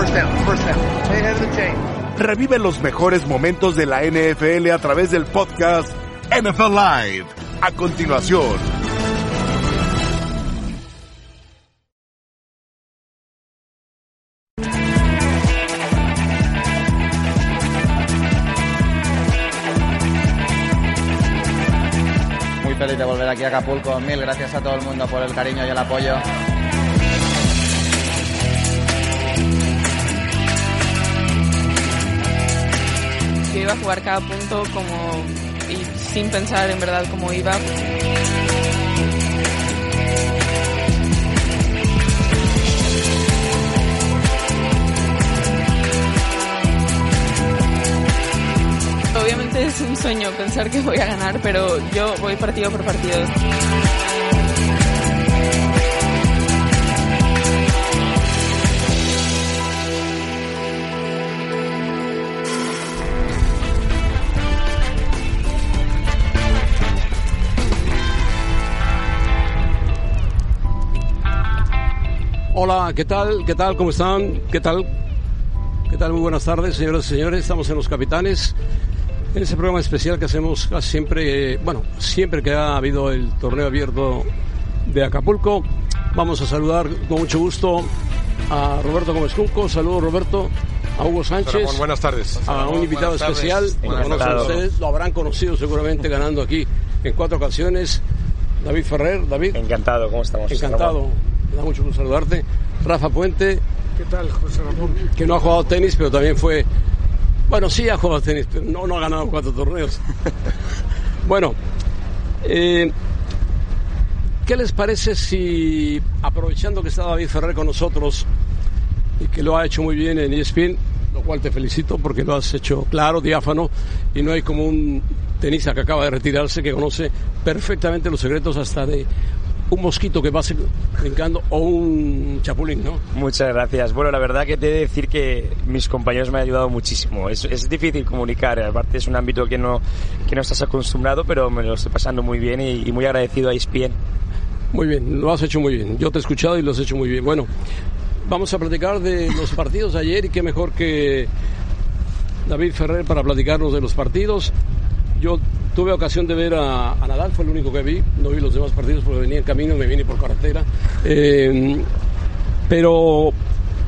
First down, first down. Stay ahead of the chain. Revive los mejores momentos de la NFL a través del podcast NFL Live. A continuación. Muy feliz de volver aquí a Acapulco. Mil gracias a todo el mundo por el cariño y el apoyo. Yo iba a jugar cada punto como y sin pensar en verdad cómo iba. Obviamente es un sueño pensar que voy a ganar, pero yo voy partido por partido. Hola, ¿qué tal? ¿Qué tal? ¿Cómo están? ¿Qué tal? ¿Qué tal? Muy buenas tardes, señoras y señores. Estamos en Los Capitanes, en ese programa especial que hacemos casi siempre, bueno, siempre que ha habido el torneo abierto de Acapulco. Vamos a saludar con mucho gusto a Roberto Gómez Junco. Saludos, Roberto. A Hugo Sánchez. Ramón, buenas tardes. A un invitado Buenas especial. Lo Buenas conocen tardes. ustedes, lo habrán conocido seguramente ganando aquí en cuatro ocasiones. David Ferrer. David. Encantado, ¿cómo estamos? Encantado. Me da mucho gusto saludarte. Rafa Puente. ¿Qué tal, José Ramón? que no ha jugado tenis, pero también fue. Bueno, sí ha jugado tenis, pero no, no ha ganado cuatro torneos. bueno, eh, ¿qué les parece si, aprovechando que está David Ferrer con nosotros y que lo ha hecho muy bien en ESPN, lo cual te felicito porque lo has hecho claro, diáfano, y no hay como un tenista que acaba de retirarse que conoce perfectamente los secretos hasta de un mosquito que pase brincando o un chapulín, ¿no? Muchas gracias. Bueno, la verdad que te he de decir que mis compañeros me han ayudado muchísimo. Es, es difícil comunicar, aparte es un ámbito que no, que no estás acostumbrado, pero me lo estoy pasando muy bien y, y muy agradecido a ESPN. Muy bien, lo has hecho muy bien. Yo te he escuchado y lo has hecho muy bien. Bueno, vamos a platicar de los partidos de ayer y qué mejor que David Ferrer para platicarnos de los partidos. Yo tuve ocasión de ver a, a Nadal, fue el único que vi. No vi los demás partidos porque venía en camino, me vine por carretera. Eh, pero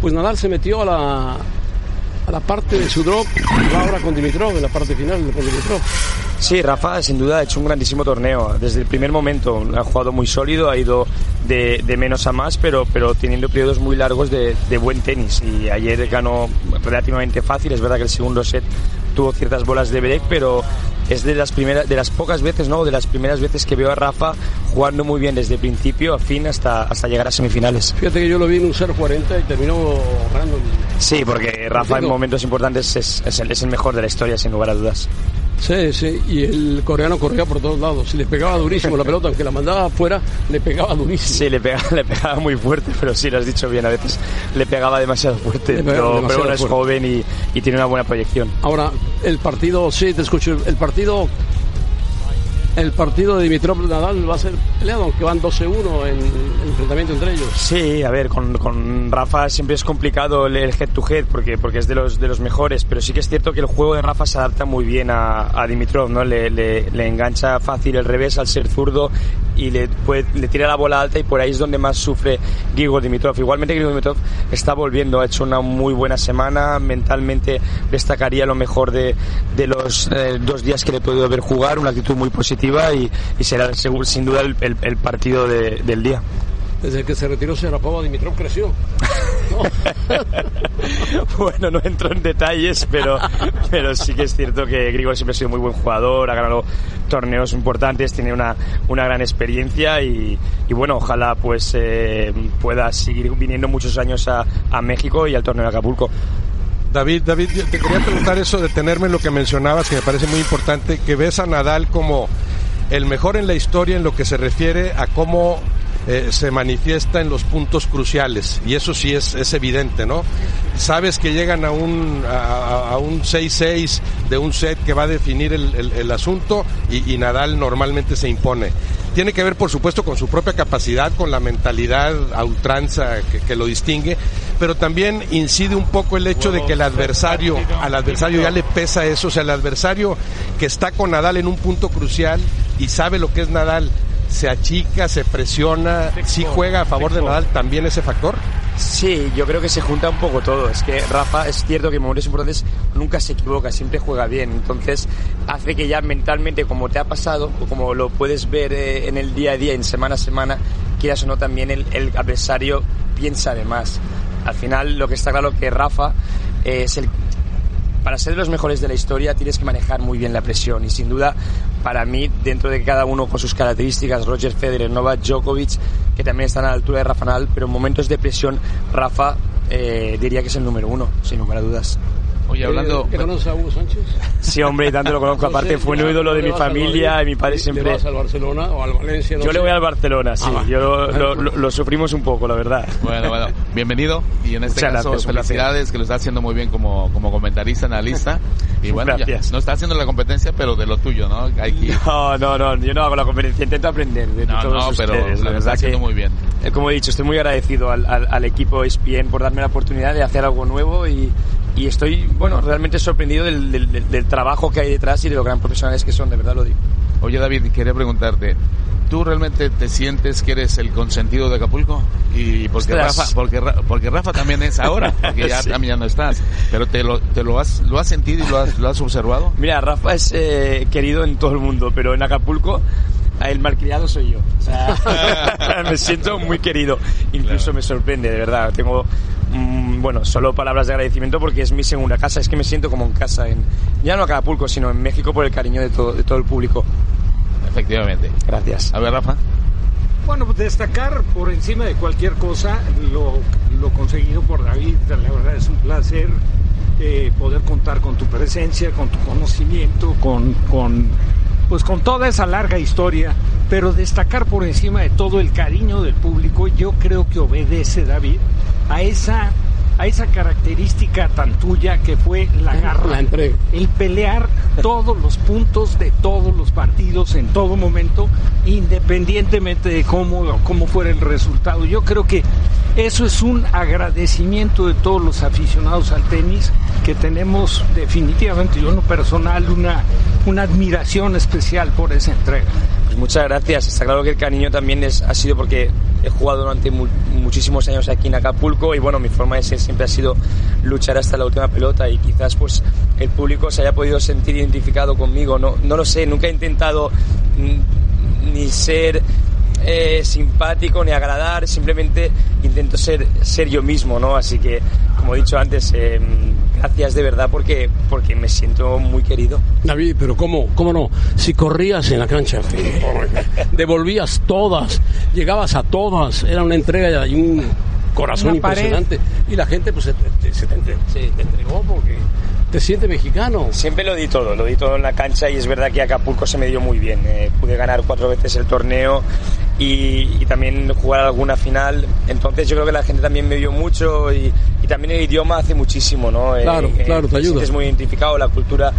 pues Nadal se metió a la, a la parte de su drop va ahora con Dimitrov en la parte final con Dimitrov. Sí, Rafa sin duda ha hecho un grandísimo torneo. Desde el primer momento ha jugado muy sólido, ha ido de, de menos a más, pero, pero teniendo periodos muy largos de, de buen tenis. Y ayer ganó relativamente fácil. Es verdad que el segundo set tuvo ciertas bolas de break, pero es de las primeras, de las pocas veces, ¿no? De las primeras veces que veo a Rafa jugando muy bien desde principio a fin hasta, hasta llegar a semifinales. Fíjate que yo lo vi en un 0-40 y terminó ganando. Sí, porque Rafa en momentos importantes es, es el, es el mejor de la historia, sin lugar a dudas. Sí, sí, y el coreano corría por todos lados. Y le pegaba durísimo la pelota, aunque la mandaba afuera, le pegaba durísimo. Sí, le pegaba, le pegaba muy fuerte, pero sí, lo has dicho bien, a veces le pegaba demasiado fuerte. Pegaba pero, demasiado pero bueno, es joven y, y tiene una buena proyección. Ahora, el partido, sí, te escucho. El partido, el partido de Dimitrov Nadal va a ser peleado, aunque van 12-1 en enfrentamiento entre ellos. Sí, a ver, con, con Rafa siempre es complicado el head to head porque, porque es de los, de los mejores, pero sí que es cierto que el juego de Rafa se adapta muy bien a, a Dimitrov, ¿no? Le, le, le engancha fácil el revés al ser zurdo y le, puede- le tira la bola alta y por ahí es donde más sufre Grigor Dimitrov. Igualmente Grigor Dimitrov está volviendo, ha hecho una muy buena semana, mentalmente destacaría lo mejor de, de los eh, dos días que le he podido ver jugar, una actitud muy positiva y, y será sin duda el, el- el partido de- del día. Desde que se retiró Serapova, Dimitrov creció. bueno, no entro en detalles, pero, pero sí que es cierto que Grigor siempre ha sido muy buen jugador, ha ganado torneos importantes, tiene una, una gran experiencia y, y bueno, ojalá pues eh, pueda seguir viniendo muchos años a, a México y al torneo de Acapulco. David, David, te quería preguntar eso, detenerme en lo que mencionabas, que me parece muy importante, que ves a Nadal como el mejor en la historia en lo que se refiere a cómo eh, se manifiesta en los puntos cruciales. Y eso sí es, es evidente, ¿no? Sabes que llegan a un, a, un 6-6 de un set que va a definir el, el- el asunto y, y Nadal normalmente se impone. Tiene que ver, por supuesto, con su propia capacidad, con la mentalidad a ultranza que, que lo distingue, pero también incide un poco el hecho de que el adversario, al adversario ya le pesa eso, o sea, el adversario que está con Nadal en un punto crucial y sabe lo que es Nadal, se achica, se presiona, si juega a favor de Nadal también ese factor. Sí, yo creo que se junta un poco todo. Es que Rafa es cierto que en momentos importantes nunca se equivoca, siempre juega bien. Entonces hace que ya mentalmente, como te ha pasado, o como lo puedes ver eh, en el día a día, en semana a semana, quieras o no, también el, el adversario piensa de más. Al final lo que está claro que Rafa eh, es el para ser de los mejores de la historia tienes que manejar muy bien la presión y sin duda para mí dentro de cada uno con sus características Roger Federer, Novak Djokovic que también están a la altura de Rafa Nadal pero en momentos de presión Rafa eh, diría que es el número uno sin lugar a dudas Oye, hablando... ¿Te conoces a Hugo Sánchez? Sí, hombre, y tanto lo conozco. Aparte, fue un ídolo de mi familia y mi padre siempre... ¿Le vas al Barcelona o al Valencia? yo le voy al Barcelona, sí. Ah, yo lo, lo, lo, sufrimos un poco, la verdad. Bueno, bueno, bienvenido. Y en este caso, gracias, felicidades, que lo está haciendo muy bien como, como comentarista, analista. Y bueno, ya, no está haciendo la competencia, pero de lo tuyo, ¿no? Hay que... No, no, no, yo no hago la competencia, intento aprender de no, todos no, pero ustedes. lo está haciendo muy bien. Como he dicho, estoy muy agradecido al, al, al equipo ESPN por darme la oportunidad de hacer algo nuevo y, y estoy, bueno, realmente sorprendido del, del, del, trabajo que hay detrás y de lo gran profesionales que son, de verdad lo digo. Oye David, quería preguntarte, ¿tú realmente te sientes que eres el consentido de Acapulco? Y porque Rafa, porque, porque Rafa también es ahora, porque ya, sí. también ya no estás, pero te lo, te lo has, lo has sentido y lo has, lo has observado. Mira, Rafa es eh, querido en todo el mundo, pero en Acapulco el malcriado soy yo. O sea, me siento muy querido. Incluso claro. me sorprende, de verdad. Tengo, bueno, solo palabras de agradecimiento porque es mi segunda casa. Es que me siento como en casa, en, ya no Acapulco, sino en México por el cariño de todo, de todo el público. Efectivamente. Gracias. A ver, Rafa. Bueno, pues destacar por encima de cualquier cosa lo, lo conseguido por David. La verdad es un placer eh, poder contar con tu presencia, con tu conocimiento, con, con pues con toda esa larga historia, pero destacar por encima de todo el cariño del público, yo creo que obedece, David, a esa, a esa característica tan tuya que fue la garra, la entrega. el pelear todos los puntos de todos los partidos en todo momento, independientemente de cómo, cómo fuera el resultado. Yo creo que eso es un agradecimiento de todos los aficionados al tenis que tenemos definitivamente, yo en lo personal, una, una admiración especial por esa entrega. Pues muchas gracias. Está claro que el cariño también es, ha sido porque he jugado durante mu muchísimos años aquí en Acapulco y bueno, mi forma de ser siempre ha sido luchar hasta la última pelota y quizás pues el público se haya podido sentir identificado conmigo. No, no lo sé, nunca he intentado ni ser eh, simpático ni agradar, simplemente intento ser, ser yo mismo, ¿no? Así que, como he dicho antes, eh, gracias de verdad porque, porque me siento muy querido. David, pero ¿cómo, cómo no? Si corrías en la cancha, devolvías todas, llegabas a todas, era una entrega y un corazón impresionante. Y la gente pues se, te, se, te, se te entregó porque te sientes mexicano. Siempre lo di todo, lo di todo en la cancha y es verdad que Acapulco se me dio muy bien. Eh, pude ganar cuatro veces el torneo y, y, también jugar alguna final. Entonces yo creo que la gente también me vio mucho y, y también el idioma hace muchísimo, ¿no? Claro, eh, claro, te ayuda. Es muy identificado, la cultura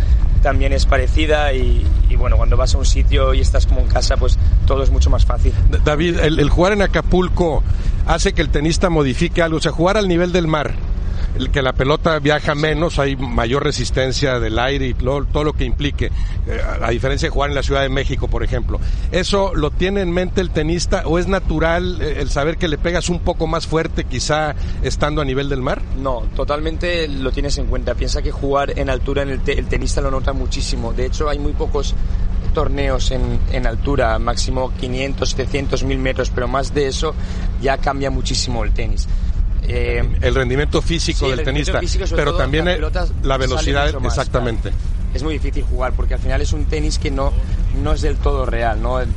también es parecida y, y, bueno, cuando vas a un sitio y estás como en casa, pues todo es mucho más fácil. David, el, el jugar en Acapulco hace que el tenista modifique algo, o sea, jugar al nivel del mar que la pelota viaja menos, hay mayor resistencia del aire y todo, lo que implique, eh, a diferencia de jugar en la Ciudad de México, por ejemplo. ¿Eso lo tiene en mente el tenista o es natural eh, el saber que le pegas un poco más fuerte quizá estando a nivel del mar? No, totalmente lo tienes en cuenta. Piensa que jugar en altura en el, te el tenista lo nota muchísimo. De hecho, hay muy pocos torneos en, en, altura, máximo 500, 700, 1000 metros, pero más de eso ya cambia muchísimo el tenis. Eh, el rendimiento físico sí, del el tenista, físico, pero también la velocidad, más, exactamente. Claro. Es muy difícil jugar porque al final es un tenis que no, no es del todo real, ¿no? Eh,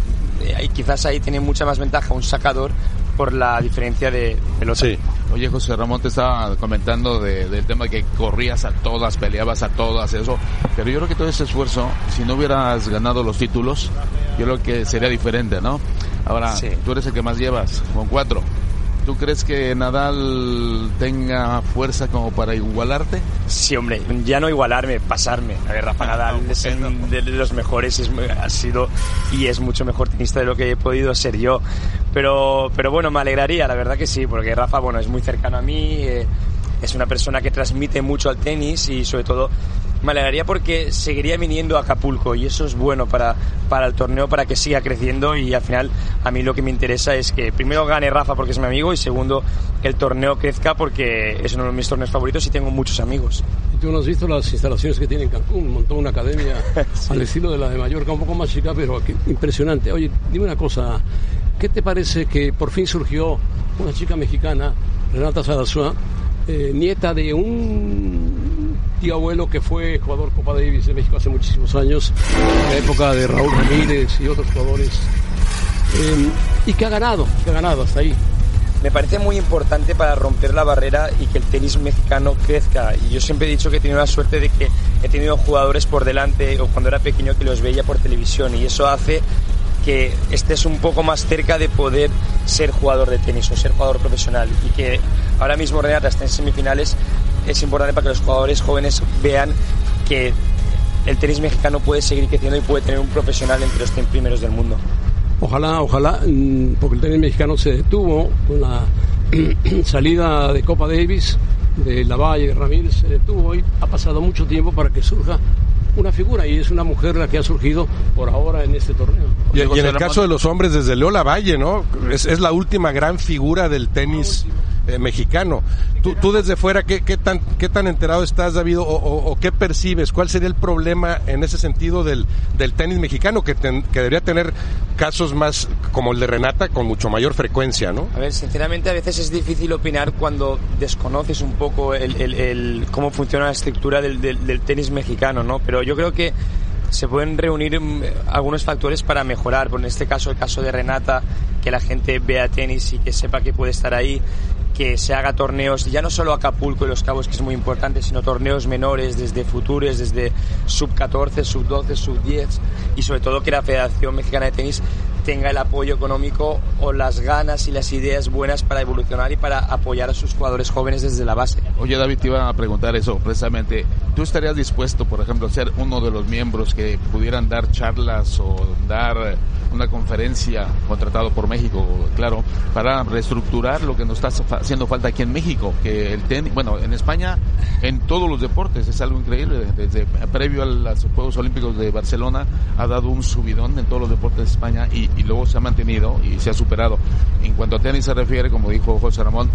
y quizás ahí tiene mucha más ventaja un sacador por la diferencia de. Sí. Oye, José Ramón te estaba comentando de, del tema que corrías a todas, peleabas a todas, eso. Pero yo creo que todo ese esfuerzo, si no hubieras ganado los títulos, yo creo que sería diferente, ¿no? Ahora, sí. tú eres el que más llevas, con cuatro. ¿Tú crees que Nadal tenga fuerza como para igualarte? Sí, hombre, ya no igualarme, pasarme. A ver, Rafa Nadal es de los mejores, es, ha sido y es mucho mejor tenista de lo que he podido ser yo. Pero, pero bueno, me alegraría, la verdad que sí, porque Rafa, bueno, es muy cercano a mí, eh, es una persona que transmite mucho al tenis y sobre todo me alegraría porque seguiría viniendo a Acapulco y eso es bueno para, para el torneo, para que siga creciendo y al final a mí lo que me interesa es que primero gane Rafa porque es mi amigo y segundo el torneo crezca porque es uno de mis torneos favoritos y tengo muchos amigos. ¿Y tú no has visto las instalaciones que tiene en Cancún? Montó una academia al estilo de la de Mallorca, un poco más chica, pero impresionante. Oye, dime una cosa, ¿qué te parece que por fin surgió una chica mexicana, Renata Sadazúa, eh, nieta de un tío abuelo que fue jugador Copa Davis de México hace muchísimos años, en la época de Raúl Ramírez y otros jugadores, eh, y que ha ganado, que ha ganado hasta ahí. Me parece muy importante para romper la barrera y que el tenis mexicano crezca. Y yo siempre he dicho que he tenido la suerte de que he tenido jugadores por delante o cuando era pequeño que los veía por televisión y eso hace que estés un poco más cerca de poder ser jugador de tenis o ser jugador profesional y que ahora mismo Renata está en semifinales es importante para que los jugadores jóvenes vean que el tenis mexicano puede seguir creciendo y puede tener un profesional entre los 100 primeros del mundo. Ojalá, ojalá, mm, porque el tenis mexicano se detuvo con la salida de Copa Davis, de Lavalle, y de Ramírez, se detuvo y ha pasado mucho tiempo para que surja una figura y es una mujer la que ha surgido por ahora en este torneo. Y, en el caso de los hombres, desde Leo Lavalle, ¿no? Es, es la última gran figura del tenis eh, mexicano. Tú, tú, desde fuera, ¿qué, ¿qué, tan, ¿qué tan enterado estás, David, o, o, qué percibes? ¿Cuál sería el problema en ese sentido del, del tenis mexicano, que, que, debería tener casos más como el de Renata con mucho mayor frecuencia, ¿no? A ver, sinceramente a veces es difícil opinar cuando desconoces un poco el, el, el cómo funciona la estructura del, del, del tenis mexicano, ¿no? Pero yo creo que se pueden reunir mm, algunos factores para mejorar. Por en este caso, el caso de Renata, que la gente vea tenis y que sepa que puede estar ahí, que se haga torneos, ya no solo Acapulco y Los Cabos, que es muy importante, sino torneos menores desde Futures, desde sub 14, sub 12, sub 10 y sobre todo que la Federación Mexicana de Tenis tenga el apoyo económico o las ganas y las ideas buenas para evolucionar y para apoyar a sus jugadores jóvenes desde la base. Oye David, te iba a preguntar eso precisamente. ¿Tú estarías dispuesto, por ejemplo, a ser uno de los miembros que pudieran dar charlas o dar una conferencia contratado por México, claro, para reestructurar lo que nos está haciendo falta aquí en México, que el tenis, bueno, en España, en todos los deportes, es algo increíble, desde previo a los Juegos Olímpicos de Barcelona ha dado un subidón en todos los deportes de España y, y luego se ha mantenido y se ha superado. En cuanto a tenis se refiere, como dijo José Ramón,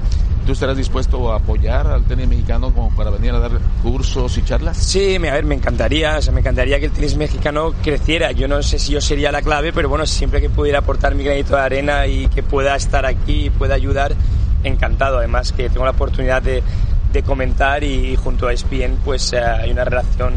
¿tú estarás dispuesto a apoyar al tenis mexicano como para venir a dar cursos y charlas? Sí, a ver, me encantaría, o sea, me encantaría que el tenis mexicano creciera. Yo no sé si yo sería la clave, pero bueno, siempre que pudiera aportar mi granito de arena y que pueda estar aquí y pueda ayudar, encantado. Además que tengo la oportunidad de, de comentar y, junto a ESPN pues eh, hay una relación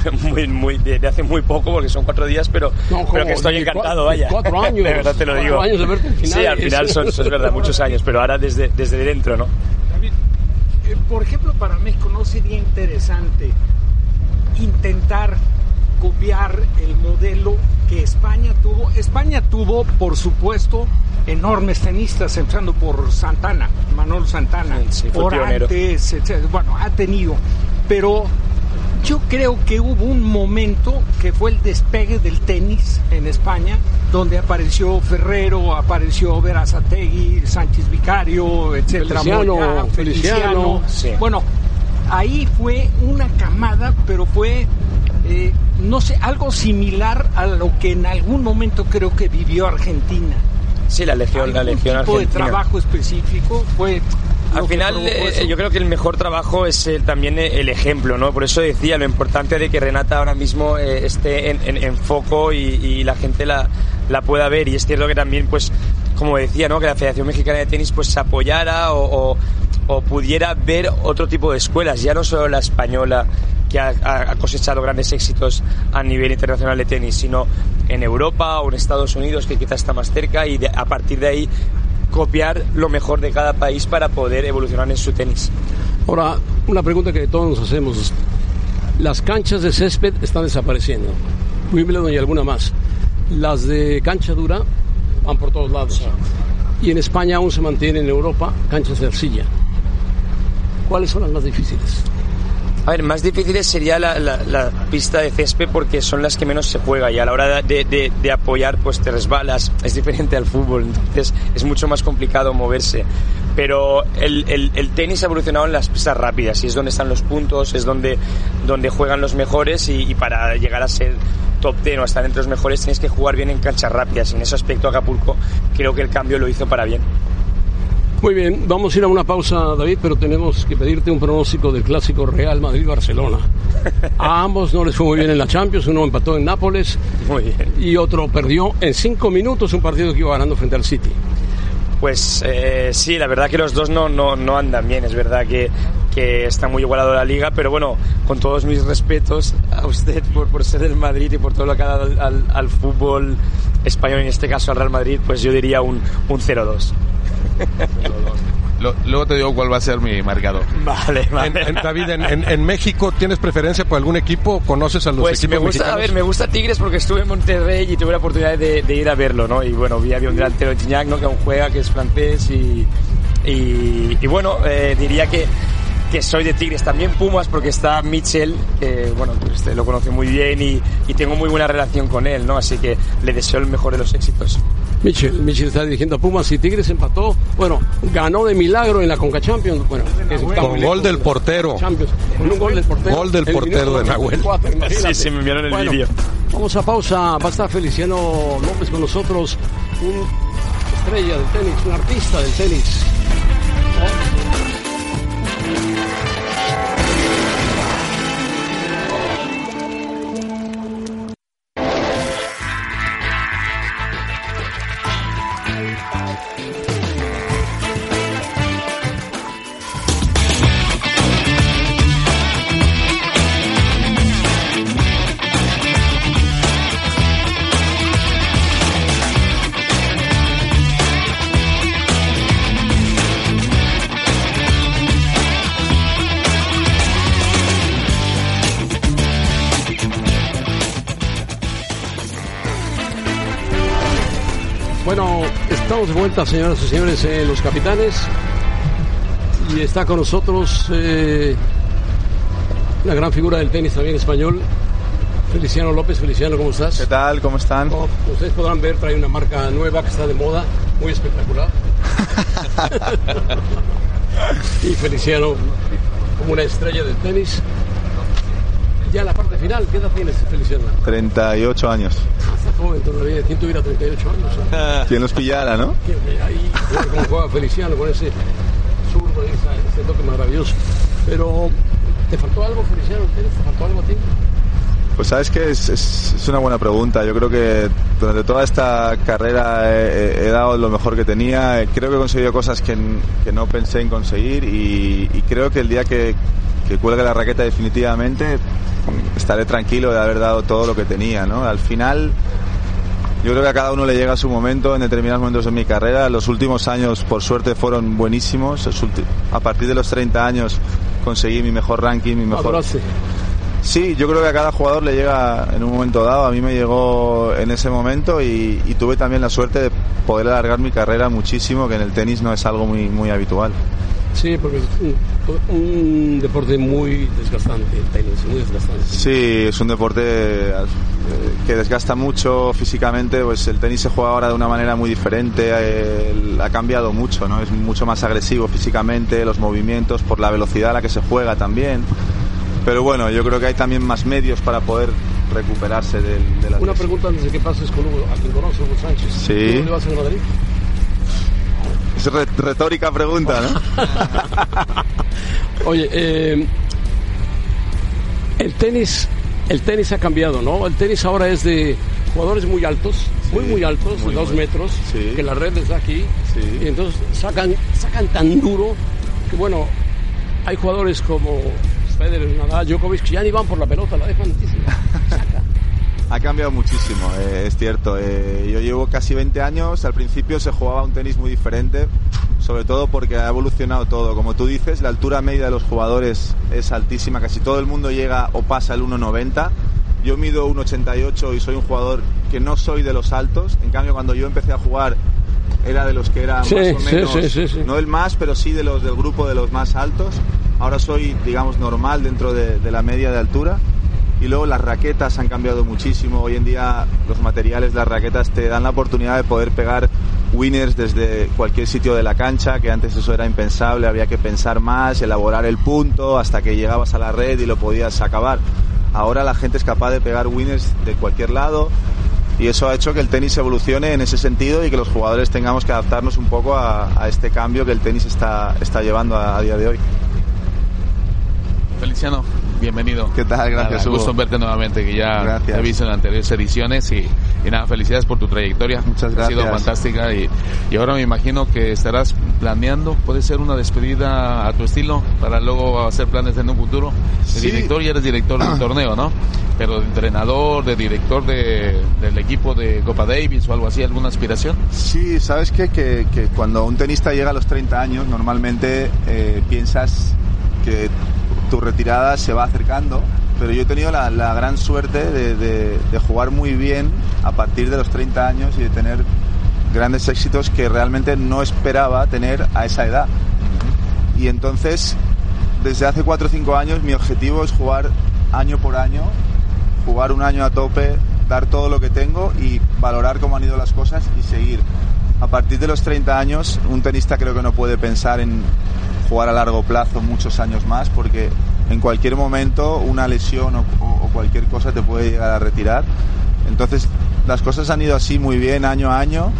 muy, muy, de, hace muy poco, porque son cuatro días, pero, no, pero que estoy encantado, vaya. Cuatro años. de verdad te lo digo. Años de verte al final, sí, al final son, son, es verdad, muchos años, pero ahora desde, desde dentro, ¿no? David, eh, por ejemplo, para México no sería interesante intentar copiar el modelo que España tuvo. España tuvo, por supuesto, enormes tenistas, empezando por Santana, Manuel Santana, sí, por antes, etc. Bueno, ha tenido, pero yo creo que hubo un momento que fue el despegue del tenis en España, donde apareció Ferrero, apareció Verazategui, Sánchez Vicario, etcétera, Feliciano, Moya, Feliciano. Sí. Bueno, ahí fue una camada, pero fue eh, no sé, algo similar a lo que en algún momento creo que vivió Argentina. Sí, la legión, la legión tipo argentina. de trabajo específico fue al final eh, yo creo que el mejor trabajo es el, también el ejemplo, ¿no? Por eso decía lo importante de que Renata ahora mismo eh, esté en, en, en foco y, y, la gente la, la pueda ver y es cierto que también pues como decía, ¿no? Que la Federación Mexicana de Tenis pues se apoyara o, o, o pudiera ver otro tipo de escuelas, ya no solo la española que ha, ha, cosechado grandes éxitos a nivel internacional de tenis, sino en Europa o en Estados Unidos, que quizás está más cerca, y de, a partir de ahí copiar lo mejor de cada país para poder evolucionar en su tenis. Ahora, una pregunta que todos nos hacemos. Las canchas de césped están desapareciendo. Wimbledon y alguna más. Las de cancha dura van por todos lados. y en España aún se mantiene en Europa canchas de arcilla. ¿Cuáles son las más difíciles? A ver, más difíciles sería la, la, pista de césped porque son las que menos se juega y a la hora de, de, de, apoyar pues te resbalas, es diferente al fútbol, entonces es mucho más complicado moverse. Pero el, el, el, tenis ha evolucionado en las pistas rápidas y es donde están los puntos, es donde, donde juegan los mejores y, y para llegar a ser top 10 o estar entre los mejores tienes que jugar bien en canchas rápidas y en ese aspecto Acapulco creo que el cambio lo hizo para bien. Muy bien, vamos a ir a una pausa, David, pero tenemos que pedirte un pronóstico del clásico Real Madrid-Barcelona. A ambos no les fue muy bien en la Champions, uno empató en Nápoles y otro perdió en cinco minutos un partido que iba ganando frente al City. Pues eh, sí, la verdad que los dos no, no, no andan bien, es verdad que, que está muy igualado la liga, pero bueno, con todos mis respetos a usted por, por ser del Madrid y por todo lo que ha dado al, al, fútbol español, en este caso al Real Madrid, pues yo diría un, un 0-2. Luego te digo cuál va a ser mi marcador. Vale, vale. En, David, en, en, México, ¿tienes preferencia por algún equipo? ¿Conoces a los pues equipos me gusta, mexicanos? A ver, me gusta Tigres porque estuve en Monterrey y tuve la oportunidad de, de ir a verlo, ¿no? Y bueno, vi había un delantero Gignac, ¿no? Que aún juega, que es francés y, y, y bueno, eh, diría que que soy de Tigres, también Pumas porque está Mitchell, que bueno, este, lo conoce muy bien y, y, tengo muy buena relación con él, ¿no? Así que le deseo el mejor de los éxitos. Mitchell, Mitchell está dirigiendo a Pumas y Tigres empató, bueno, ganó de milagro en la Conca Champions, bueno, con gol del portero. Champions, con un gol del portero. Gol del portero de Nahuel. sí, sí, me enviaron el bueno, vídeo. Vamos a pausa, va a estar Feliciano López con nosotros, un estrella del tenis, un artista del tenis. Estamos de vuelta, señoras y señores, eh, los capitanes. Y está con nosotros eh, una gran figura del tenis también español, Feliciano López. Feliciano, ¿cómo estás? ¿Qué tal? ¿Cómo están? Como ustedes podrán ver, trae una marca nueva que está de moda, muy espectacular. y Feliciano, como una estrella del tenis. Ya la parte final, ¿qué edad tienes, Feliciano? 38 años. Está joven todavía, ¿quién tuviera 38 años? ¿eh? ¿Quién los pillara, no? Ahí, como juega Feliciano con ese zurdo, ese, ese toque maravilloso. Pero, ¿te faltó algo, Feliciano? ¿Te faltó algo a ti? Pues sabes que es, es, es, una buena pregunta. Yo creo que durante toda esta carrera he, he, dado lo mejor que tenía. Creo que he conseguido cosas que, que no pensé en conseguir y, y creo que el día que, que cuelgue la raqueta definitivamente estaré tranquilo de haber dado todo lo que tenía. ¿no? Al final yo creo que a cada uno le llega su momento en determinados momentos de mi carrera. Los últimos años, por suerte, fueron buenísimos. A partir de los 30 años conseguí mi mejor ranking, mi mejor... Sí, yo creo que a cada jugador le llega en un momento dado. A mí me llegó en ese momento y, y, tuve también la suerte de poder alargar mi carrera muchísimo, que en el tenis no es algo muy, muy habitual. Sí, porque es un, un, deporte muy desgastante, el tenis, muy desgastante. Sí, es un deporte eh, que desgasta mucho físicamente, pues el tenis se juega ahora de una manera muy diferente, eh, ha cambiado mucho, ¿no? Es mucho más agresivo físicamente, los movimientos, por la velocidad a la que se juega también. Pero bueno, yo creo que hay también más medios para poder recuperarse de, de la Una pregunta antes de que pases con Hugo, a quien conoce, Hugo Sánchez. Sí. ¿Dónde vas a Madrid? Retórica pregunta, ¿no? Oye, eh, el tenis, el tenis ha cambiado, ¿no? El tenis ahora es de jugadores muy altos, sí, muy muy altos, muy, dos muy, metros, sí. que la red está aquí, sí. y entonces sacan, sacan tan duro que bueno, hay jugadores como Federer, Nadal, Djokovic que ya ni van por la pelota, la dejan. Ha cambiado muchísimo, eh, es cierto. Eh, yo llevo casi 20 años, al principio se jugaba un tenis muy diferente, sobre todo porque ha evolucionado todo. Como tú dices, la altura media de los jugadores es altísima, casi todo el mundo llega o pasa el 1,90. Yo mido 1,88 y soy un jugador que no soy de los altos, en cambio cuando yo empecé a jugar era de los que era Sí, más o menos, sí, sí, sí. no el más, pero sí de los del grupo de los más altos. Ahora soy, digamos, normal dentro de, de la media de altura. Y luego las raquetas han cambiado muchísimo. Hoy en día los materiales de las raquetas te dan la oportunidad de poder pegar winners desde cualquier sitio de la cancha, que antes eso era impensable, había que pensar más, elaborar el punto hasta que llegabas a la red y lo podías acabar. Ahora la gente es capaz de pegar winners de cualquier lado y eso ha hecho que el tenis evolucione en ese sentido y que los jugadores tengamos que adaptarnos un poco a, a este cambio que el tenis está, está llevando a, a día de hoy. Feliciano, bienvenido. ¿Qué tal? Gracias, Nada, Hugo. gusto verte nuevamente, que ya Gracias. he visto en anteriores ediciones y, y nada, felicidades por tu trayectoria. Muchas Ha sido gracias. fantástica y, y ahora me imagino que estarás planeando, puede ser una despedida a tu estilo para luego hacer planes en un futuro. De Sí. director, ya eres director del torneo, ¿no? Pero de entrenador, de director de, del equipo de Copa Davis o algo así, ¿alguna aspiración? Sí, sabes qué? que, que cuando un tenista llega a los 30 años, normalmente eh, piensas que tu retirada se va acercando, pero yo he tenido la, gran suerte de, de- de jugar muy bien a partir de los 30 años y de tener grandes éxitos que realmente no esperaba tener a esa edad. Y entonces, desde hace 4 o 5 años, mi objetivo es jugar año por año, jugar un año a tope, dar todo lo que tengo y valorar cómo han ido las cosas y seguir. A partir de los 30 años, un tenista creo que no puede pensar en jugar a largo plazo muchos años más porque en cualquier momento una lesión o, o- cualquier cosa te puede llegar a retirar. Entonces, las cosas han ido así muy bien año a año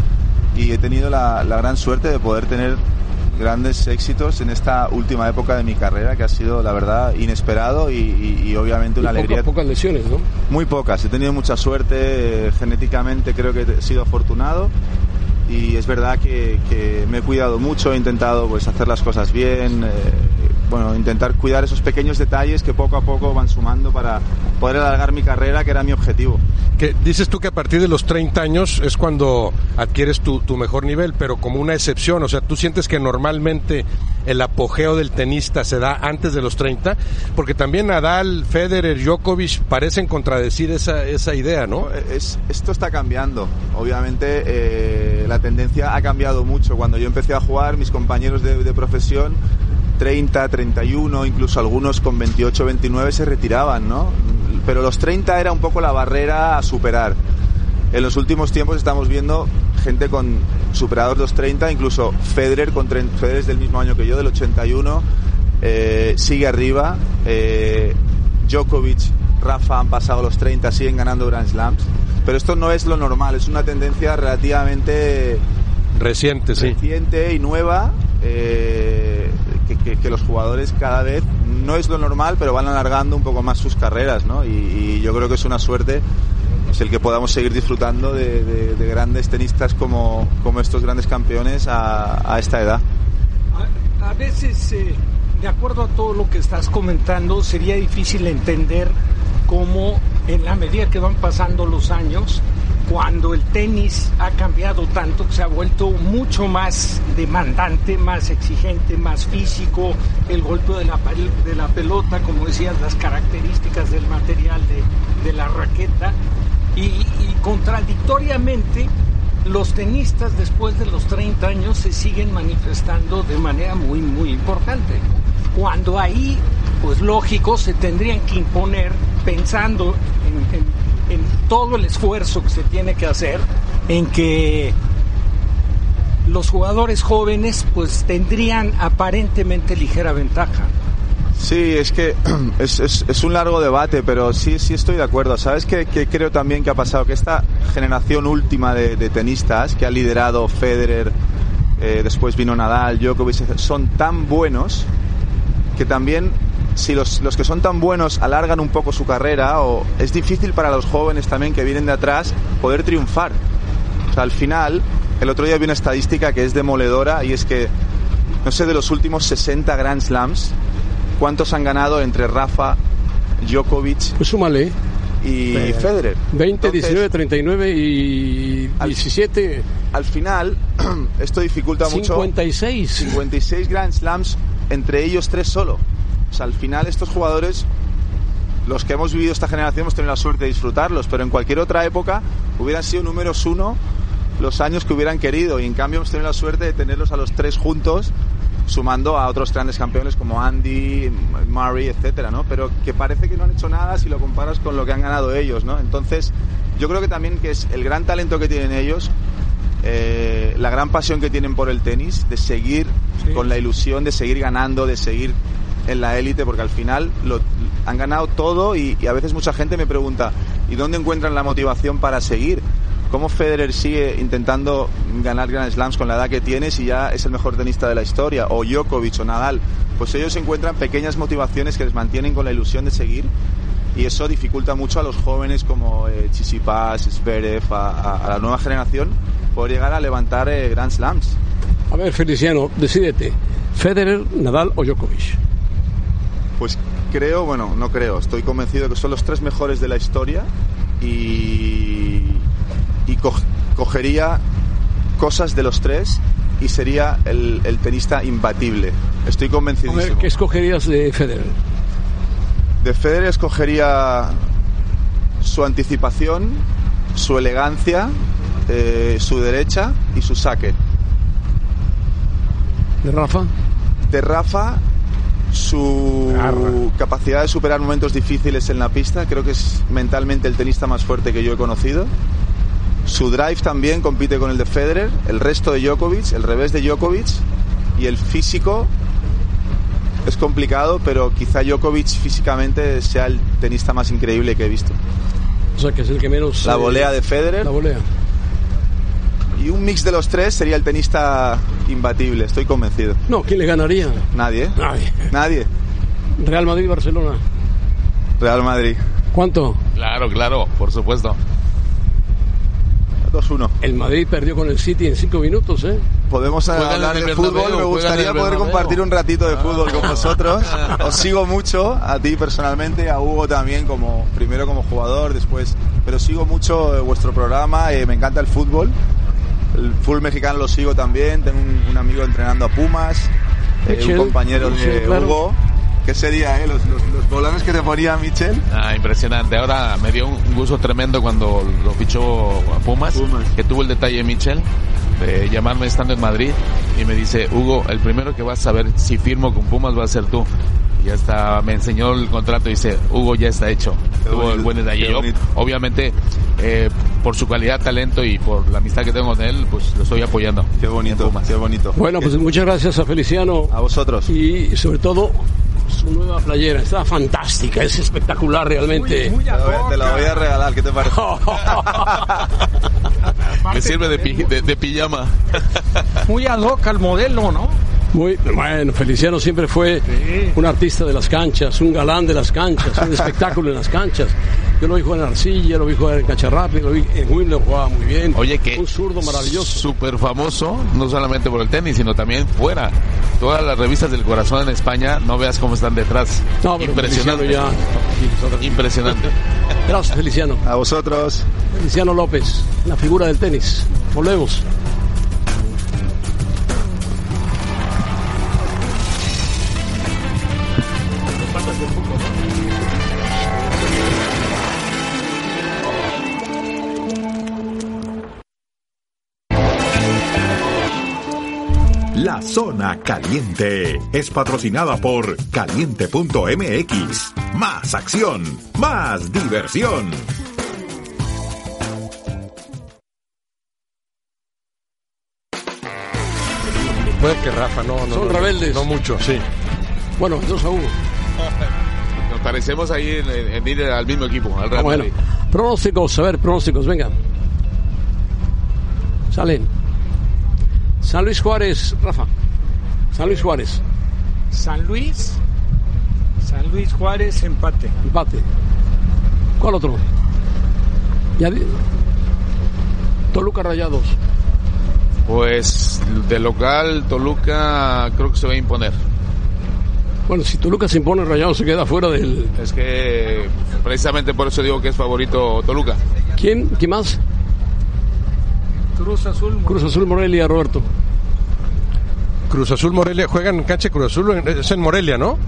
y he tenido la, la gran suerte de poder tener grandes éxitos en esta última época de mi carrera que ha sido la verdad inesperado y, y- y obviamente una Y alegría pocas lesiones, ¿no? muy pocas he tenido mucha suerte eh, genéticamente creo que he sido afortunado y es verdad que, me he cuidado mucho he intentado pues hacer las cosas bien eh, bueno intentar cuidar esos pequeños detalles que poco a poco van sumando para poder alargar mi carrera que era mi objetivo. Que dices tú que a partir de los 30 años es cuando adquieres tu, tu mejor nivel, pero como una excepción, o sea, tú sientes que normalmente el apogeo del tenista se da antes de los 30, porque también Nadal, Federer, Djokovic parecen contradecir esa, esa idea, ¿no? Es, esto está cambiando. Obviamente eh, la tendencia ha cambiado mucho. Cuando yo empecé a jugar, mis compañeros de, de profesión, 30, 31, incluso algunos con 28, 29 se retiraban, ¿no? Pero los 30 era un poco la barrera a superar. En los últimos tiempos estamos viendo gente con superados los 30, incluso Federer, con Federer es del mismo año que yo, del 81, eh, sigue arriba. Eh, Djokovic, Rafa han pasado los 30, siguen ganando Grand Slams. Pero esto no es lo normal, es una tendencia relativamente Reciente, sí. reciente y nueva. eh, que, que- que los jugadores cada vez no es lo normal, pero van alargando un poco más sus carreras, ¿no? Y, y yo creo que es una suerte pues, el que podamos seguir disfrutando de, de- de grandes tenistas como, como estos grandes campeones a, a esta edad. A, a veces, eh, de acuerdo a todo lo que estás comentando, sería difícil entender cómo en la medida que van pasando los años, cuando el tenis ha cambiado tanto, se ha vuelto mucho más demandante, más exigente, más físico, el golpe de la, de la pelota, como decías, las características del material de, de la raqueta, y, contradictoriamente los tenistas después de los 30 años se siguen manifestando de manera muy, muy importante. Cuando ahí, pues lógico, se tendrían que imponer pensando en, en- en todo el esfuerzo que se tiene que hacer, en que los jugadores jóvenes pues tendrían aparentemente ligera ventaja. Sí, es que es, es- es un largo debate, pero sí, sí estoy de acuerdo. ¿Sabes qué, qué creo también que ha pasado? Que esta generación última de, de tenistas que ha liderado Federer, eh, después vino Nadal, Djokovic, son tan buenos que también si los, los que son tan buenos alargan un poco su carrera, o es difícil para los jóvenes también que vienen de atrás poder triunfar. O sea, al final, el otro día vi una estadística que es demoledora y es que, no sé, de los últimos 60 Grand Slams, ¿cuántos han ganado entre Rafa, Djokovic Pues súmale. y Eh, Federer? 20, Entonces, 19, 39 y 17. Al final, esto dificulta mucho. 56. 56 Grand Slams, entre ellos tres solo. O sea, al final estos jugadores, los que hemos vivido esta generación, hemos tenido la suerte de disfrutarlos, pero en cualquier otra época hubieran sido números uno los años que hubieran querido y en cambio hemos tenido la suerte de tenerlos a los tres juntos sumando a otros grandes campeones como Andy, Murray, etcétera, ¿no? Pero que parece que no han hecho nada si lo comparas con lo que han ganado ellos, ¿no? Entonces, yo creo que también que es el gran talento que tienen ellos, eh, la gran pasión que tienen por el tenis, de seguir con la ilusión, de seguir ganando, de seguir en la élite, porque al final lo, han ganado todo y, y a veces mucha gente me pregunta, ¿y dónde encuentran la motivación para seguir? ¿Cómo Federer sigue intentando ganar Grand Slams con la edad que tiene si ya es el mejor tenista de la historia? O Djokovic o Nadal. Pues ellos encuentran pequeñas motivaciones que les mantienen con la ilusión de seguir y eso dificulta mucho a los jóvenes como eh, Chisipas, Zverev, a, a, a, la nueva generación poder llegar a levantar eh, Grand Slams. A ver, Feliciano, decídete, Federer, Nadal o Djokovic. Pues creo, bueno, no creo, estoy convencido de que son los tres mejores de la historia y, y co cogería cosas de los tres y sería el, el tenista imbatible. Estoy convencido. A ver, ¿qué escogerías de Federer? De Federer escogería su anticipación, su elegancia, eh, su derecha y su saque. ¿De Rafa? De Rafa, su Arra. capacidad de superar momentos difíciles en la pista, creo que es mentalmente el tenista más fuerte que yo he conocido. Su drive también compite con el de Federer, el resto de Djokovic, el revés de Djokovic y el físico es complicado, pero quizá Djokovic físicamente sea el tenista más increíble que he visto. O sea, que es el que menos... La volea de Federer. La volea. Y un mix de los tres sería el tenista imbatible, estoy convencido. No, ¿quién le ganaría? Nadie. Nadie. Nadie. Real Madrid-Barcelona. Real Madrid. ¿Cuánto? Claro, claro, por supuesto. 2-1. El Madrid perdió con el City en 5 minutos, ¿eh? Podemos hablar de fútbol. Me gustaría poder compartir un ratito de fútbol con vosotros. Os sigo mucho, a ti personalmente, a Hugo también, como primero como jugador, después. Pero sigo mucho vuestro programa, eh, me encanta el fútbol. El fútbol mexicano lo sigo también. Tengo un, un amigo entrenando a Pumas, eh, un compañero de claro. Hugo. ¿Qué sería, eh? Los, los, los, bolones que te ponía Michel. Ah, impresionante. Ahora me dio un gusto tremendo cuando lo fichó a Pumas, Pumas. que tuvo el detalle Michel de llamarme estando en Madrid y me dice, Hugo, el primero que vas a saber si firmo con Pumas va a ser tú. Y hasta me enseñó el contrato y dice, Hugo ya está hecho. Qué Tuvo bonito, el buen detalle. Yo, obviamente, eh, por su calidad, talento y por la amistad que tengo con él, pues lo estoy apoyando. Qué bonito, qué bonito. Bueno, pues muchas gracias a Feliciano. A vosotros. Y sobre todo su nueva playera. Está fantástica, es espectacular realmente. Muy, muy te, la voy, te, la voy, a regalar, ¿qué te parece? Me sirve de, pi, de, de, pijama. muy ad hoc al modelo, ¿no? Muy bueno, Feliciano siempre fue sí. un artista de las canchas, un galán de las canchas, un espectáculo en las canchas. Yo lo vi jugar en Arcilla, lo vi jugar en cancha lo vi en Wimbledon jugaba muy bien. Oye, que un zurdo maravilloso. Súper famoso, no solamente por el tenis, sino también fuera. Todas las revistas del corazón en España, no veas cómo están detrás. No, Impresionante. Ya... Impresionante. Gracias, Feliciano. A vosotros. Feliciano López, la figura del tenis. Volvemos. La Zona Caliente es patrocinada por caliente.mx. Más acción, más diversión. Puede que Rafa, no, no. Son no, rebeldes. No mucho, sí. Bueno, 2 a 1. Nos parecemos ahí en, en, ir al mismo equipo, al Real bueno, pronósticos, a ver, pronósticos, venga. Salen. San Luis Juárez, Rafa. San Luis Juárez. San Luis. San Luis Juárez, empate. Empate. ¿Cuál otro? Ya di... Toluca Rayados. Pues de local, Toluca creo que se va a imponer. Bueno, si Toluca se impone, Rayados se queda fuera del. Es que precisamente por eso digo que es favorito Toluca. ¿Quién? ¿Quién más? Cruz Azul. Morelia. Cruz Azul Morelia, Roberto. Cruz Azul Morelia juegan en cancha Cruz Azul, es en Morelia, ¿no?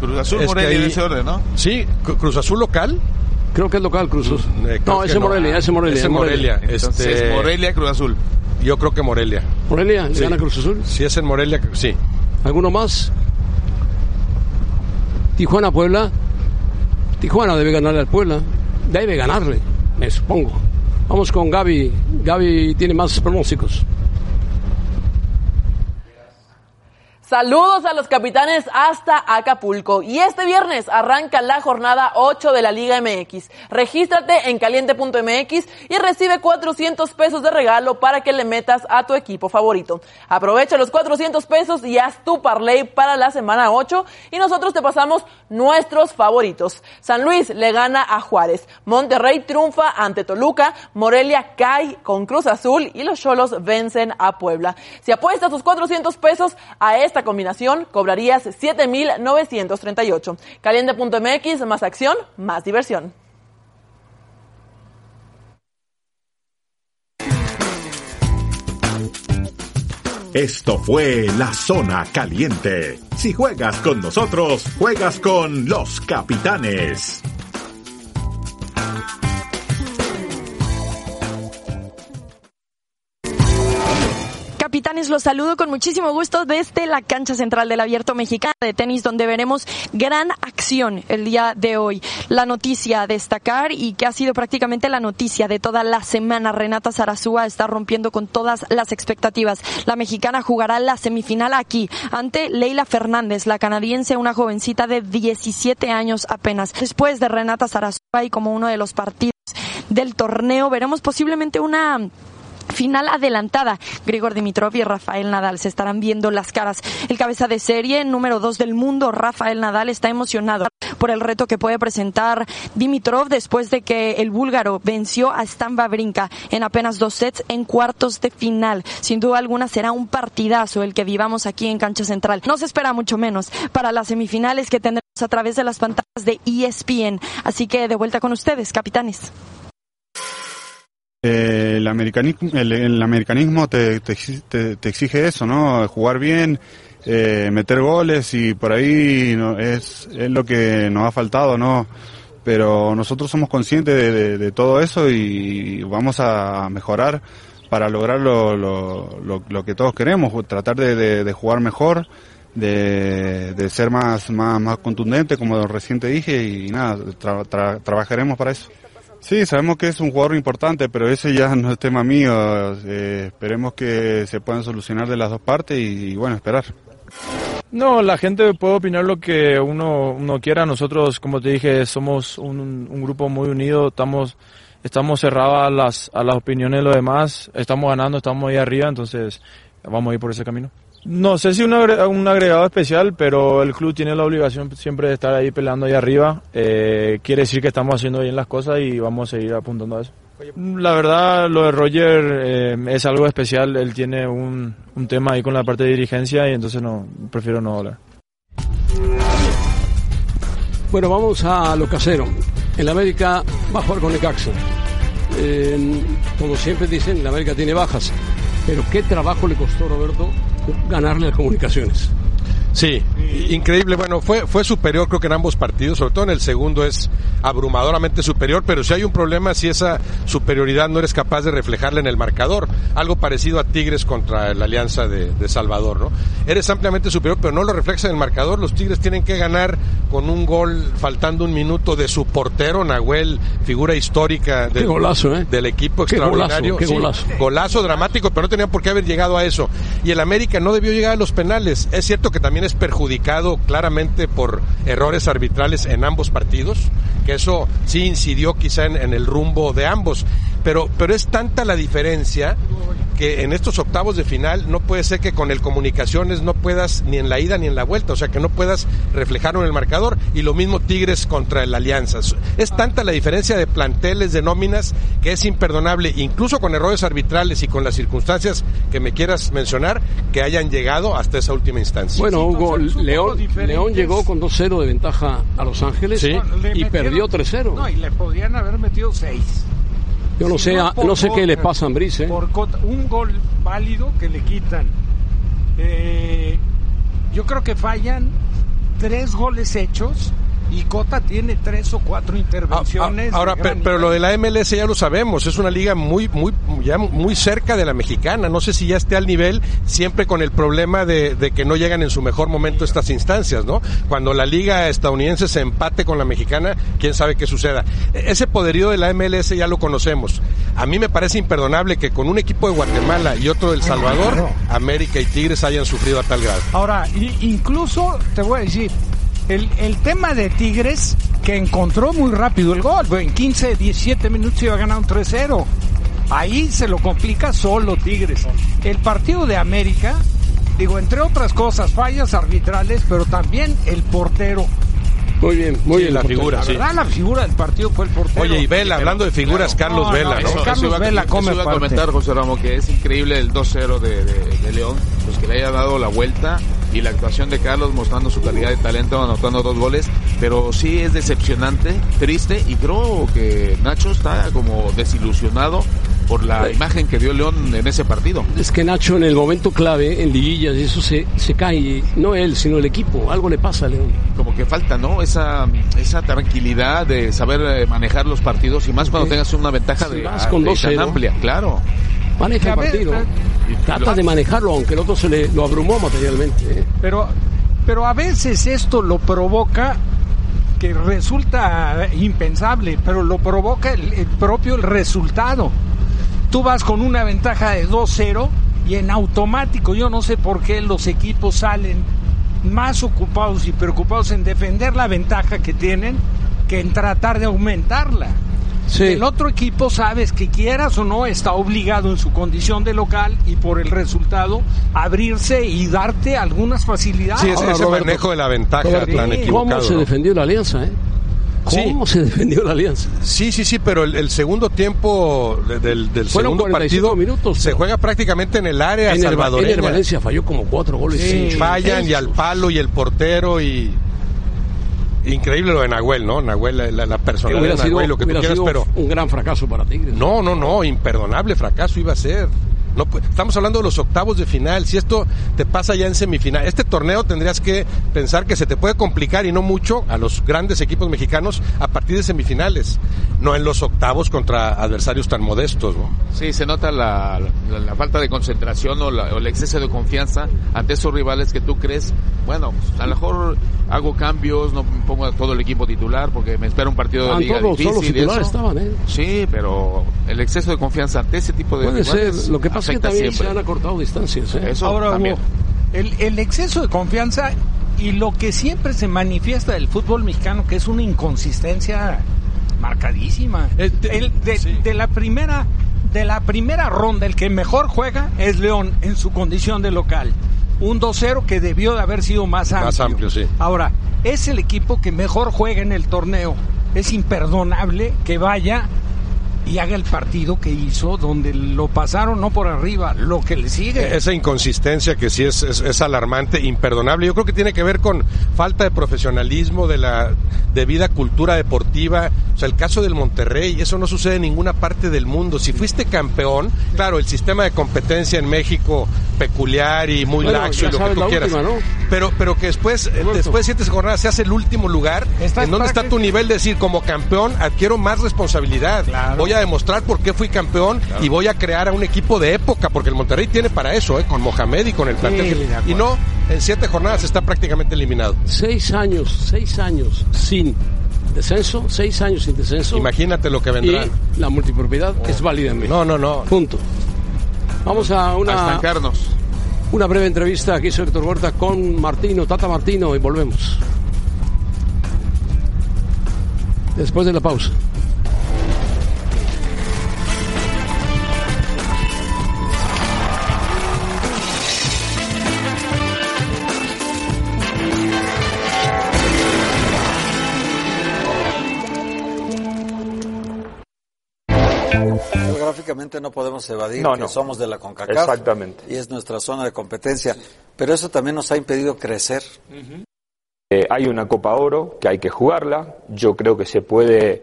Cruz Azul es Morelia ahí, en ese orden, ¿no? Sí, Cruz Azul local. Creo que es local Cruz Azul. Mm, eh, no, ese Morelia, ese Morelia. Ese Morelia. Entonces, Este, Morelia, Cruz Azul. Yo creo que Morelia. Morelia, ¿le Sí. gana Cruz Azul? Si es en Morelia, sí. ¿Alguno más? Tijuana, Puebla. Tijuana debe ganarle al Puebla. Debe ganarle, me supongo. Vamos con Gaby. Gaby tiene más pronósticos. Saludos a los capitanes hasta Acapulco. Y este viernes arranca la jornada 8 de la Liga MX. Regístrate en caliente.mx y recibe 400 pesos de regalo para que le metas a tu equipo favorito. Aprovecha los 400 pesos y haz tu parlay para la semana 8 y nosotros te pasamos nuestros favoritos. San Luis le gana a Juárez. Monterrey triunfa ante Toluca. Morelia cae con Cruz Azul y los Cholos vencen a Puebla. Si apuestas tus 400 pesos a esta combinación, cobrarías 7,938. Caliente.mx, más acción, más diversión. Esto fue La Zona Caliente. Si juegas con nosotros, juegas con los capitanes. Los saludo con muchísimo gusto desde la cancha central del Abierto Mexicano de Tenis, donde veremos gran acción el día de hoy. La noticia a destacar y que ha sido prácticamente la noticia de toda la semana. Renata Zarazúa está rompiendo con todas las expectativas. La mexicana jugará la semifinal aquí ante Leila Fernández, la canadiense, una jovencita de 17 años apenas. Después de Renata Zarazúa y como uno de los partidos del torneo, veremos posiblemente una final adelantada. Grigor Dimitrov y Rafael Nadal se estarán viendo las caras. El cabeza de serie número dos del mundo, Rafael Nadal, está emocionado por el reto que puede presentar Dimitrov después de que el búlgaro venció a Stan Wawrinka en apenas dos sets en cuartos de final. Sin duda alguna será un partidazo el que vivamos aquí en Cancha Central. No se espera mucho menos para las semifinales que tendremos a través de las pantallas de ESPN. Así que de vuelta con ustedes, capitanes. Eh, el americanismo, el, americanismo te, te, te- exige eso, ¿no? Jugar bien, eh, meter goles y por ahí no, es, es lo que nos ha faltado, ¿no? Pero nosotros somos conscientes de, de- todo eso y vamos a mejorar para lograr lo, lo, lo- lo que todos queremos, tratar de, de- jugar mejor, de, ser más, más, más contundente, como recién te dije, y nada, tra- tra- trabajaremos para eso. Sí, sabemos que es un jugador importante, pero ese ya no es tema mío. Eh, esperemos que se puedan solucionar de las dos partes y, bueno, esperar. No, la gente puede opinar lo que uno, uno quiera. Nosotros, como te dije, somos un, un grupo muy unido. Estamos, estamos cerrados a las, a las opiniones de los demás. Estamos ganando, estamos ahí arriba, entonces vamos a ir por ese camino. No sé si un, agre- un agregado especial, pero el club tiene la obligación siempre de estar ahí peleando ahí arriba. Eh, quiere decir que estamos haciendo bien las cosas y vamos a seguir apuntando a eso. La verdad, lo de Roger eh, es algo especial. Él tiene un, un tema ahí con la parte de dirigencia y entonces no prefiero no hablar. Bueno, vamos a lo casero. El América va a jugar con Necaxa. Eh, como siempre dicen, el América tiene bajas. Pero qué trabajo le costó, Roberto, ganarle las comunicaciones. Sí, increíble. Bueno, fue, fue superior creo que en ambos partidos, sobre todo en el segundo es abrumadoramente superior, pero si hay un problema si esa superioridad no eres capaz de reflejarla en el marcador. Algo parecido a Tigres contra la Alianza de, de Salvador, ¿no? Eres ampliamente superior, pero no lo reflejas en el marcador. Los Tigres tienen que ganar con un gol faltando un minuto de su portero, Nahuel, figura histórica del, Qué golazo, ¿eh? del equipo Qué extraordinario. golazo, qué Sí, golazo. golazo dramático, pero no tenían por qué haber llegado a eso. Y el América no debió llegar a los penales. Es cierto que también es perjudicado claramente por errores arbitrales en ambos partidos, que eso sí incidió quizá en, en el rumbo de ambos. Pero, pero es tanta la diferencia que en estos octavos de final no puede ser que con el comunicaciones no puedas ni en la ida ni en la vuelta, o sea que no puedas reflejarlo en el marcador y lo mismo Tigres contra el Alianza. Es tanta la diferencia de planteles, de nóminas, que es imperdonable, incluso con errores arbitrales y con las circunstancias que me quieras mencionar, que hayan llegado hasta esa última instancia. Bueno, Hugo, León, León llegó con 2-0 de ventaja a Los Ángeles Sí. Y metieron- perdió 3-0. No, y le podrían haber metido seis. Yo no sé, por no sé qué le pasa a Ambriz, ¿eh? Por un gol válido que le quitan. Eh, yo creo que fallan tres goles hechos y Cota tiene tres o cuatro intervenciones. Ahora, pero, pero, lo de la MLS ya lo sabemos, es una liga muy, muy, ya muy cerca de la mexicana. No sé si ya esté al nivel, siempre con el problema de, de, que no llegan en su mejor momento estas instancias, ¿no? Cuando la liga estadounidense se empate con la mexicana, quién sabe qué suceda. Ese poderío de la MLS ya lo conocemos. A mí me parece imperdonable que con un equipo de Guatemala y otro del Salvador, América y Tigres hayan sufrido a tal grado. Ahora, incluso te voy a decir, el, el, tema de Tigres, que encontró muy rápido el gol, en 15, 17 minutos iba a ganar un 3-0. Ahí se lo complica solo Tigres. El partido de América, digo, entre otras cosas, fallas arbitrales, pero también el portero. Muy bien, muy bien la figura. La sí. verdad, la figura del partido fue el portero. Oye, y Vela, hablando de figuras, Carlos no, Vela, ¿no? Eso, Carlos eso iba, Vela come eso iba a parte. comentar, José Ramos, que es increíble el 2-0 de, de, de, León, pues que le haya dado la vuelta y la actuación de Carlos mostrando su calidad de talento, anotando dos goles, pero sí es decepcionante, triste y creo que Nacho está como desilusionado por la imagen que dio León en ese partido. Es que Nacho en el momento clave, en liguillas, eso se, se cae, no él, sino el equipo, algo le pasa a León. Como que falta, ¿no? Esa, esa tranquilidad de saber eh, manejar los partidos y más cuando tengas una ventaja Si de, vas con de tan amplia, claro. Maneja el partido. Trata de manejarlo, aunque el otro se le, lo abrumó materialmente. ¿eh? Pero, pero a veces esto lo provoca que resulta impensable, pero lo provoca el, el propio el resultado. Tú vas con una ventaja de 2-0 y en automático, yo no sé por qué los equipos salen más ocupados y preocupados en defender la ventaja que tienen que en tratar de aumentarla. El otro equipo, sabes que quieras o no, está obligado en su condición de local y por el resultado abrirse y darte algunas facilidades. Sí, ese, ese manejo de la ventaja Roberto, tan equivocado. ¿Cómo se ¿no? defendió la alianza? Eh? ¿Cómo se defendió la alianza? Sí, sí, sí, pero el, el segundo tiempo de- del, del Fueron segundo 45 partido minutos, se juega prácticamente en el área En el, salvadoreña. en el Valencia falló como cuatro goles. Sí, Sí. fallan y al palo y el portero y increíble lo de Nahuel, ¿no? Nahuel, la, la, la personalidad de sido, Nahuel, lo que tú quieras, pero un gran fracaso para Tigres. no, no, no, imperdonable fracaso iba a ser. No, estamos hablando de los octavos de final. Si esto te pasa ya en semifinal, este torneo tendrías que pensar que se te puede complicar y no mucho a los grandes equipos mexicanos a partir de semifinales, no en los octavos contra adversarios tan modestos, ¿no? Sí, se nota la, la, la falta de concentración o, la- o el exceso de confianza ante esos rivales que tú crees, bueno, pues, a lo mejor hago cambios, no pongo a todo el equipo titular porque me espera un partido de liga todos, difícil. y titulares eso. estaban, ¿eh? Sí, pero el exceso de confianza ante ese tipo de Puede ser. rivales Lo que pasa que afecta también siempre. se han acortado distancias. ¿eh? Eso Ahora, también. Hugo, el, el exceso de confianza y lo que siempre se manifiesta del fútbol mexicano, que es una inconsistencia marcadísima. Eh, El de, de la primera de la primera ronda, el que mejor juega es León en su condición de local. Un 2-0 que debió de haber sido más amplio. Más amplio, sí. Ahora, es el equipo que mejor juega en el torneo. Es imperdonable que vaya y haga el partido que hizo, donde lo pasaron no por arriba, lo que le sigue. Esa inconsistencia que sí es, es, es alarmante, imperdonable. Yo creo que tiene que ver con falta de profesionalismo, de la debida cultura deportiva. O sea, el caso del Monterrey, eso no sucede en ninguna parte del mundo. Si fuiste campeón, claro, el sistema de competencia en México peculiar y muy Bueno, laxo y lo que tú quieras. última, ¿no? Pero, pero que después, eh, después de siete jornadas se hace el último lugar. Estás ¿En dónde está tu nivel de decir, como campeón, adquiero más responsabilidad? Voy a demostrar por qué fui campeón y voy a crear a un equipo de época, porque el Monterrey tiene para eso, ¿eh? con Mohamed y con el plantel. Sí, que- de acuerdo. y no, en siete jornadas está prácticamente eliminado. Seis años, seis años sin descenso, seis años sin descenso. Imagínate lo que vendrá. Y la multipropiedad es válida en México. No, no, no. Punto. Vamos a A una, estancarnos. una breve entrevista aquí, soy Héctor Huerta, con Martino, Tata Martino, y volvemos. Después de la pausa. No podemos evadir No, que no. somos de la CONCACAF. Exactamente. Y es nuestra zona de competencia. Pero eso también nos ha impedido crecer. Eh, hay una Copa Oro que hay que jugarla. Yo creo que se puede,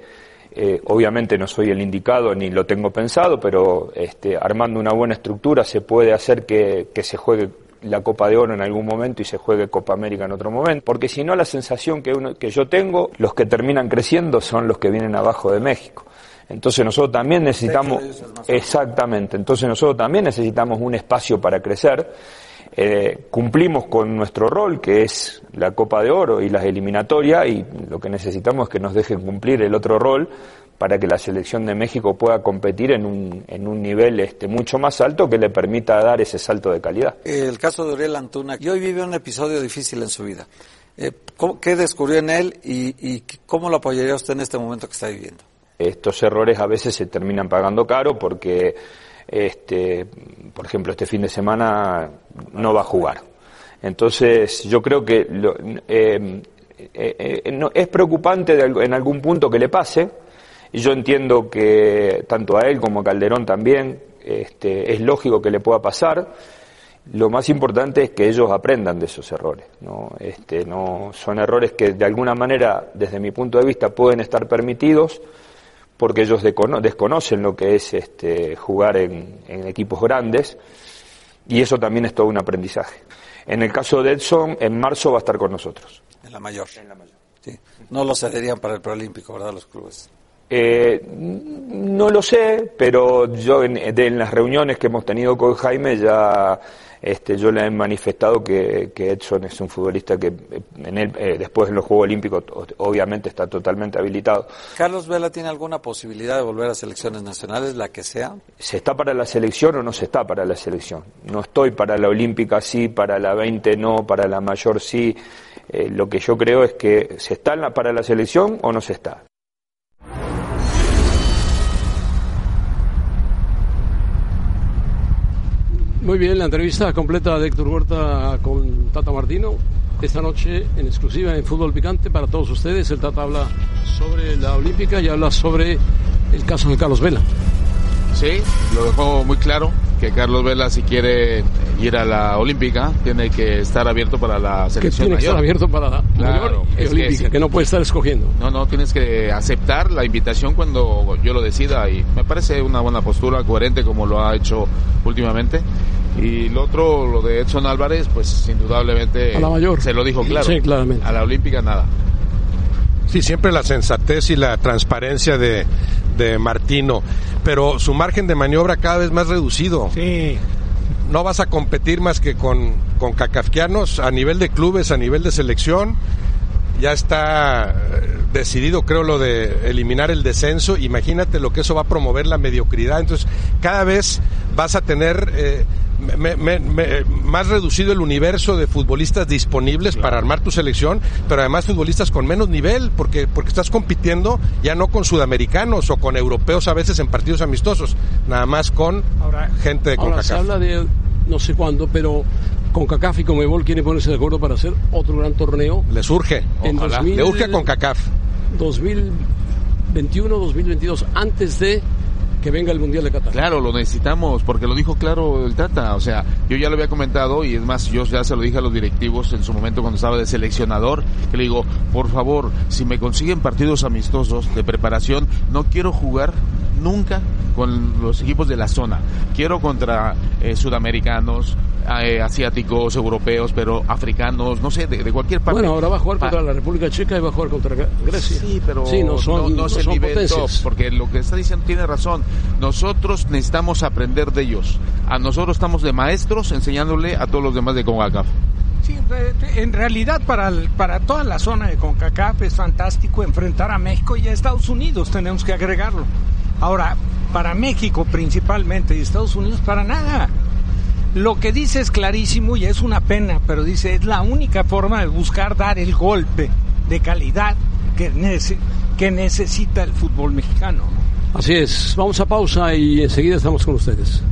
eh, obviamente no soy el indicado ni lo tengo pensado, pero este, armando una buena estructura se puede hacer que, que se juegue la Copa de Oro en algún momento y se juegue Copa América en otro momento, porque si no la sensación que, uno, que yo tengo, los que terminan creciendo son los que vienen abajo de México. Entonces nosotros también necesitamos, exactamente, entonces nosotros también necesitamos un espacio para crecer. Eh, cumplimos con nuestro rol, que es la Copa de Oro y las eliminatorias, y lo que necesitamos es que nos dejen cumplir el otro rol para que la selección de México pueda competir en un, en un nivel este, mucho más alto que le permita dar ese salto de calidad. El caso de Uriel Antuna, y hoy vive un episodio difícil en su vida. Eh, ¿Qué descubrió en él y, y cómo lo apoyaría usted en este momento que está viviendo? Estos errores a veces se terminan pagando caro porque, este, por ejemplo, este fin de semana no va a jugar. Entonces, yo creo que lo, eh, eh, eh, no, es preocupante de, en algún punto que le pase. Yo entiendo que tanto a él como a Calderón también este, es lógico que le pueda pasar. Lo más importante es que ellos aprendan de esos errores. ¿no? Este, no, son errores que de alguna manera, desde mi punto de vista, pueden estar permitidos porque ellos desconocen lo que es este, jugar en, en, equipos grandes y eso también es todo un aprendizaje. En el caso de Edson, en marzo va a estar con nosotros. En la mayor. En la mayor. Sí. No lo cederían para el preolímpico, ¿verdad? Los clubes. Eh, no lo sé, pero yo en, de, en, las reuniones que hemos tenido con Jaime ya este, yo le he manifestado que, que Edson es un futbolista que en él, eh, después en los Juegos Olímpicos obviamente está totalmente habilitado. ¿Carlos Vela tiene alguna posibilidad de volver a selecciones nacionales, la que sea? ¿Se está para la selección o no se está para la selección? No estoy para la Olímpica sí, para la 20 no, para la mayor sí. Eh, lo que yo creo es que se está para la selección o no se está. Muy bien, la entrevista completa de Héctor Huerta con Tata Martino. Esta noche en exclusiva en Fútbol Picante para todos ustedes. El Tata habla sobre la Olímpica y habla sobre el caso de Carlos Vela. Sí, lo dejó muy claro que Carlos Vela si quiere ir a la Olímpica tiene que estar abierto para la selección que tiene mayor. que estar abierto para la claro, mayor Olímpica, que, que, no puede estar escogiendo. No, no, tienes que aceptar la invitación cuando yo lo decida y me parece una buena postura, coherente como lo ha hecho últimamente. Y lo otro, lo de Edson Álvarez, pues indudablemente a la mayor. se lo dijo claro. Sí, claramente. A la Olímpica nada. Sí, siempre la sensatez y la transparencia de, de Martino, pero su margen de maniobra cada vez más reducido. Sí. No vas a competir más que con, con kafkianos a nivel de clubes, a nivel de selección. Ya está decidido, creo, lo de eliminar el descenso. Imagínate lo que eso va a promover la mediocridad. Entonces, cada vez vas a tener eh, me, me, me, más reducido el universo de futbolistas disponibles claro. para armar tu selección, pero además futbolistas con menos nivel, porque, porque estás compitiendo ya no con sudamericanos o con europeos a veces en partidos amistosos, nada más con ahora, gente de ahora CONCACAF. se habla de no sé cuándo, pero CONCACAF y Comebol quieren ponerse de acuerdo para hacer otro gran torneo. Le surge, en ojalá. 2000, Le urge a CONCACAF. 2021, 2022, antes de que venga el Mundial de Qatar. Claro, lo necesitamos, porque lo dijo claro el Tata. O sea, yo ya lo había comentado y es más, yo ya se lo dije a los directivos en su momento cuando estaba de seleccionador, que le digo, por favor, si me consiguen partidos amistosos de preparación, no quiero jugar nunca con los equipos de la zona. Quiero contra eh, sudamericanos, eh, asiáticos, europeos, pero africanos, no sé, de, de, cualquier parte. Bueno, ahora va a jugar contra la República Checa y va a jugar contra Grecia. Sí, pero sí, no, son, no, no, no es el son nivel top, potencias. porque lo que está diciendo tiene razón. Nosotros necesitamos aprender de ellos. A nosotros estamos de maestros enseñándole a todos los demás de CONCACAF. Sí, en realidad para, para toda la zona de CONCACAF es fantástico enfrentar a México y a Estados Unidos, tenemos que agregarlo. Ahora, para México principalmente y Estados Unidos para nada. Lo que dice es clarísimo y es una pena, pero dice es la única forma de buscar dar el golpe de calidad que, nece que necesita el fútbol mexicano. Así es, vamos a pausa y enseguida estamos con ustedes.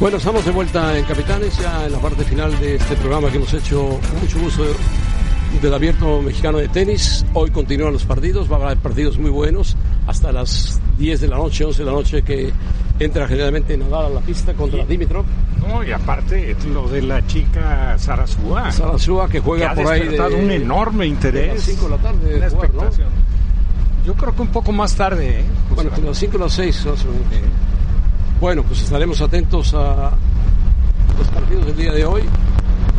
Bueno, estamos de vuelta en Capitanes, ya en la parte final de este programa que hemos hecho mucho gusto del Abierto Mexicano de Tenis. Hoy continúan los partidos, va a haber partidos muy buenos hasta las 10 de la noche, 11 de la noche que entra generalmente Nadal a la pista contra Dimitrov. No, y aparte lo de la chica Sarasúa. Sarasúa que juega que por ahí de un enorme interés. A las 5 de la tarde. Una jugar, ¿no? Yo creo que un poco más tarde. ¿eh? Bueno, a las 5 o las 6 más o menos. Bueno, pues estaremos atentos a los partidos del día de hoy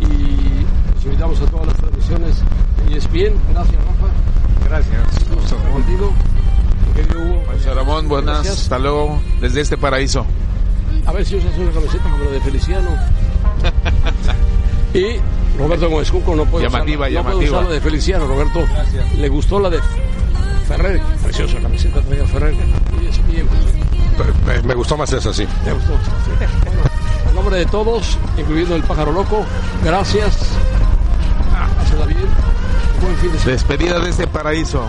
y los invitamos a todas las transmisiones y es bien. Gracias, Rafa. Gracias. Gusto contigo. Hugo. Ramón, buenas. Gracias. Hasta luego desde este paraíso. A ver si usas una camiseta como la de Feliciano. y Roberto Gómez Junco no puede llamativa, usar, llamativa. No puede usar la de Feliciano, Roberto. Gracias. Le gustó la de Ferrer. Preciosa camiseta traía Ferrer. Y es bien. Me, me, gustó más esa, sí. Me gustó. Sí. Bueno, en nombre de todos, incluyendo el pájaro loco, gracias. Ah, Hacela bien. Buen fin de semana. Despedida de este paraíso.